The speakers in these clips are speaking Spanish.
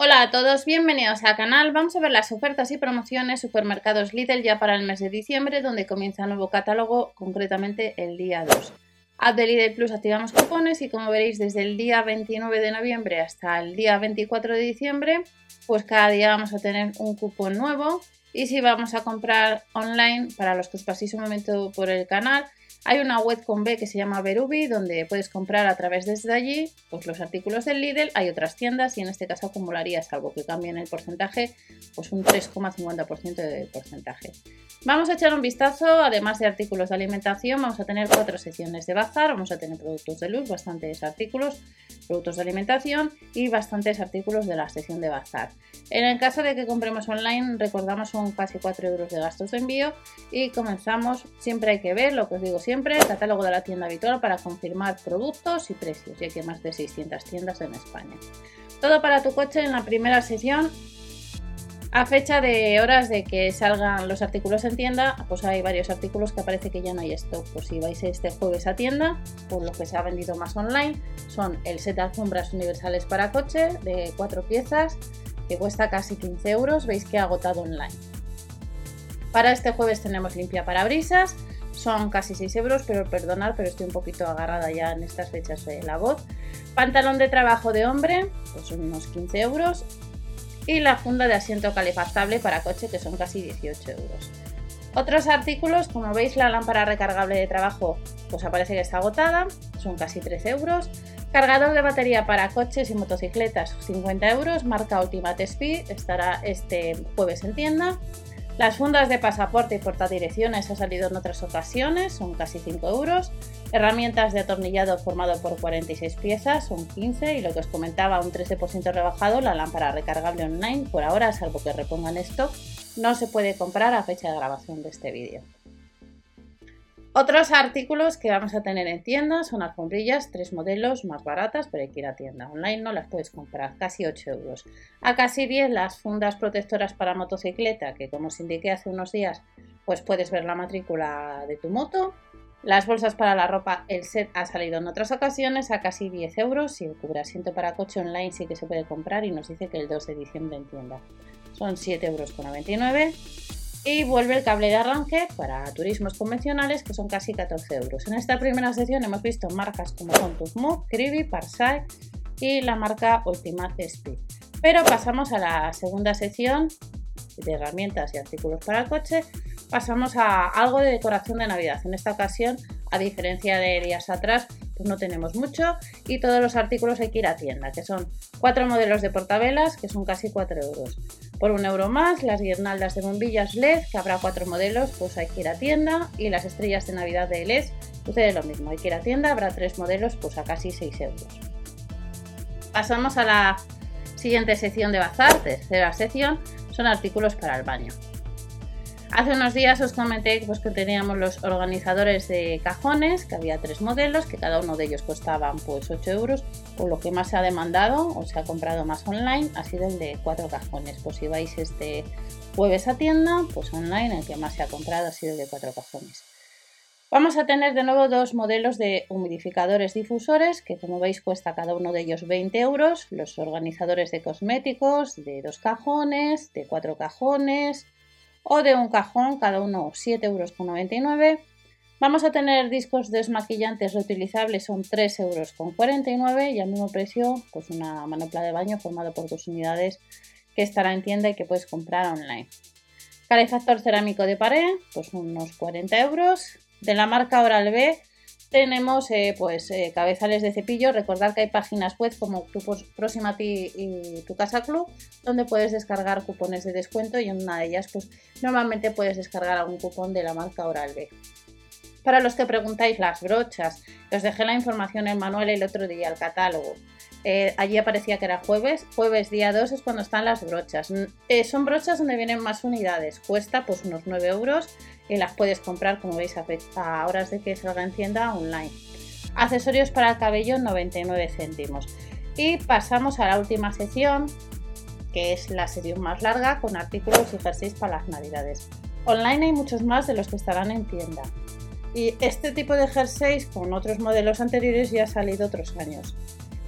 Hola a todos, bienvenidos al canal. Vamos a ver las ofertas y promociones Supermercados Lidl ya para el mes de diciembre, donde comienza el nuevo catálogo, concretamente el día 2. App de Lidl Plus activamos cupones y como veréis desde el día 29 de noviembre hasta el día 24 de diciembre, pues cada día vamos a tener un cupón nuevo. Y si vamos a comprar online, para los que os paséis un momento por el canal, hay una web con B que se llama Berubi, donde puedes comprar a través desde allí pues, los artículos del Lidl. Hay otras tiendas y en este caso acumularías, algo que cambien el porcentaje, pues un 3,50% de porcentaje. Vamos a echar un vistazo, además de artículos de alimentación, vamos a tener cuatro secciones de bazar, vamos a tener productos de luz, bastantes artículos, productos de alimentación y bastantes artículos de la sección de bazar. En el caso de que compremos online, recordamos son casi 4 euros de gastos de envío y comenzamos, siempre hay que ver lo que os digo siempre, el catálogo de la tienda habitual para confirmar productos y precios, ya que hay más de 600 tiendas en España. Todo para tu coche en la primera sección a fecha de horas de que salgan los artículos en tienda, pues hay varios artículos que aparece que ya no hay stock. Pues si vais este jueves a tienda, por lo que se ha vendido más online, son el set de alfombras universales para coche de cuatro piezas, que cuesta casi 15 euros, veis que ha agotado online. Para este jueves tenemos limpia parabrisas, son casi 6 euros, pero perdonad, pero estoy un poquito agarrada ya en estas fechas de la voz. Pantalón de trabajo de hombre, pues unos 15 euros y la funda de asiento calefactable para coche que son casi 18 euros. Otros artículos, como veis la lámpara recargable de trabajo pues aparece que está agotada, son casi 13 euros. Cargador de batería para coches y motocicletas 50 euros, marca Ultimate Speed, estará este jueves en tienda. Las fundas de pasaporte y portadirecciones ha salido en otras ocasiones, son casi 5 euros. Herramientas de atornillado formado por 46 piezas, son 15. Y lo que os comentaba, un 13% rebajado, la lámpara recargable online. Por ahora, salvo que repongan stock, no se puede comprar a fecha de grabación de este vídeo. Otros artículos que vamos a tener en tienda son alfombrillas, tres modelos más baratas, pero hay que ir a tienda. Online no las puedes comprar, casi 8 euros. A casi 10 las fundas protectoras para motocicleta, que como os indiqué hace unos días, pues puedes ver la matrícula de tu moto. Las bolsas para la ropa, el set ha salido en otras ocasiones a casi 10 euros y el asiento para coche online sí que se puede comprar y nos dice que el 2 de diciembre en tienda. Son 7,99 euros. Y vuelve el cable de arranque para turismos convencionales que son casi 14 euros. En esta primera sección hemos visto marcas como son Tuzmove, Kribi, Parsai y la marca Ultimate Speed. Pero pasamos a la segunda sección de herramientas y artículos para el coche. Pasamos a algo de decoración de Navidad. En esta ocasión, a diferencia de días atrás, pues no tenemos mucho y todos los artículos hay que ir a tienda, que son cuatro modelos de portavelas que son casi 4 euros. Por un euro más, las guirnaldas de bombillas LED, que habrá cuatro modelos, pues hay que ir a tienda. Y las estrellas de Navidad de LED, sucede lo mismo, hay que ir a tienda, habrá tres modelos, pues a casi 6 euros. Pasamos a la siguiente sección de bazar, tercera sección, son artículos para el baño. Hace unos días os comenté pues, que teníamos los organizadores de cajones, que había tres modelos, que cada uno de ellos costaban pues 8 euros. Por lo que más se ha demandado o se ha comprado más online ha sido el de cuatro cajones. Pues si vais este jueves a tienda, pues online el que más se ha comprado ha sido el de cuatro cajones. Vamos a tener de nuevo dos modelos de humidificadores difusores que como veis cuesta cada uno de ellos 20 euros. Los organizadores de cosméticos de dos cajones, de cuatro cajones, o de un cajón, cada uno 7,99 euros. Vamos a tener discos desmaquillantes reutilizables, son 3,49 euros y al mismo precio, pues una manopla de baño formado por dos unidades que estará en tienda y que puedes comprar online. Calefactor cerámico de pared, pues unos 40 euros. De la marca Oral B, tenemos eh, pues eh, cabezales de cepillo. Recordad que hay páginas web como tu Próxima Ti y Tu Casa Club donde puedes descargar cupones de descuento y en una de ellas pues normalmente puedes descargar algún cupón de la marca Oral B. Para los que preguntáis las brochas, os dejé la información en manual el otro día, el catálogo. Eh, allí aparecía que era jueves, jueves día 2 es cuando están las brochas. son brochas donde vienen más unidades, cuesta pues unos 9 euros y las puedes comprar, como veis, a, horas de que salga en tienda online. Accesorios para el cabello 99 céntimos. Y pasamos a la última sección, que es la sección más larga, con artículos y jerseys para las navidades. Online hay muchos más de los que estarán en tienda. Y este tipo de jerseys con otros modelos anteriores ya ha salido otros años.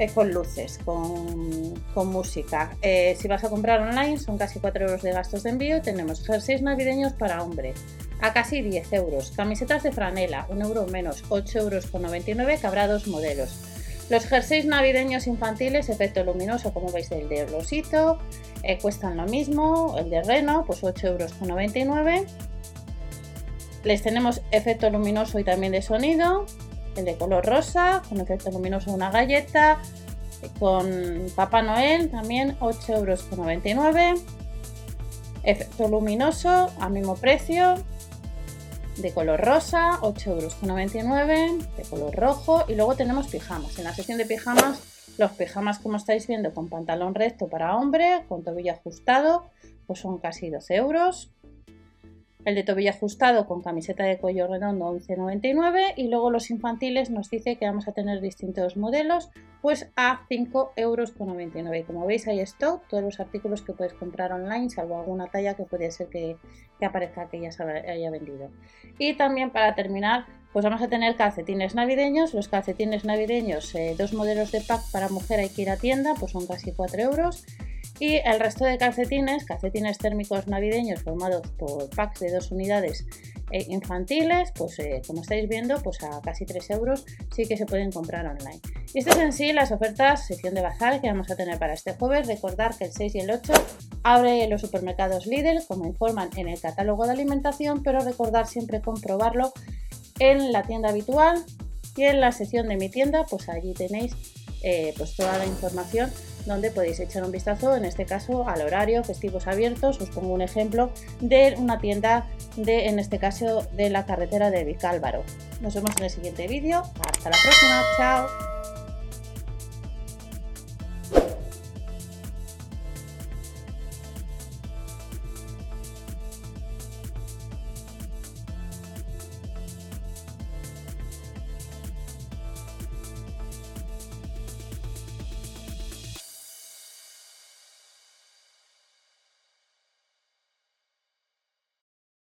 Con luces, con, música. Eh, si vas a comprar online son casi 4 euros de gastos de envío. Tenemos jerseys navideños para hombre a casi 10 euros. Camisetas de franela, 1 euro menos, 8 euros con 99, que habrá dos modelos. Los jerseys navideños infantiles, efecto luminoso, como veis, el de Rosito, eh, cuestan lo mismo. El de Reno, pues 8 euros con 99. Les tenemos efecto luminoso y también de sonido, el de color rosa, con efecto luminoso una galleta, con Papá Noel también 8,99 euros. Efecto luminoso a mismo precio, de color rosa, 8,99 euros, de color rojo y luego tenemos pijamas. En la sección de pijamas, los pijamas como estáis viendo con pantalón recto para hombre, con tobillo ajustado, pues son casi 12 euros el de tobillo ajustado con camiseta de cuello redondo 11,99 y luego los infantiles nos dice que vamos a tener distintos modelos pues a 5,99 euros. Como veis hay stock, todos los artículos que puedes comprar online, salvo alguna talla que puede ser que, aparezca que ya se haya vendido. Y también para terminar, pues vamos a tener calcetines navideños. Los calcetines navideños, eh, dos modelos de pack para mujer hay que ir a tienda, pues son casi 4 euros. Y el resto de calcetines, calcetines térmicos navideños formados por packs de dos unidades e infantiles, pues eh, como estáis viendo, pues a casi 3 euros sí que se pueden comprar online. Y estas en sí las ofertas, sección de bazar que vamos a tener para este jueves. Recordar que el 6 y el 8 abre los supermercados Lidl, como informan en el catálogo de alimentación, pero recordar siempre comprobarlo en la tienda habitual y en la sección de mi tienda, pues allí tenéis eh, pues toda la información donde podéis echar un vistazo, en este caso al horario, festivos abiertos. Os pongo un ejemplo de una tienda de, en este caso, de la carretera de Vicálvaro. Nos vemos en el siguiente vídeo. Hasta la próxima. Chao.